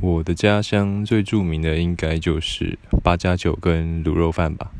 我的家乡最著名的应该就是八加九跟卤肉饭吧。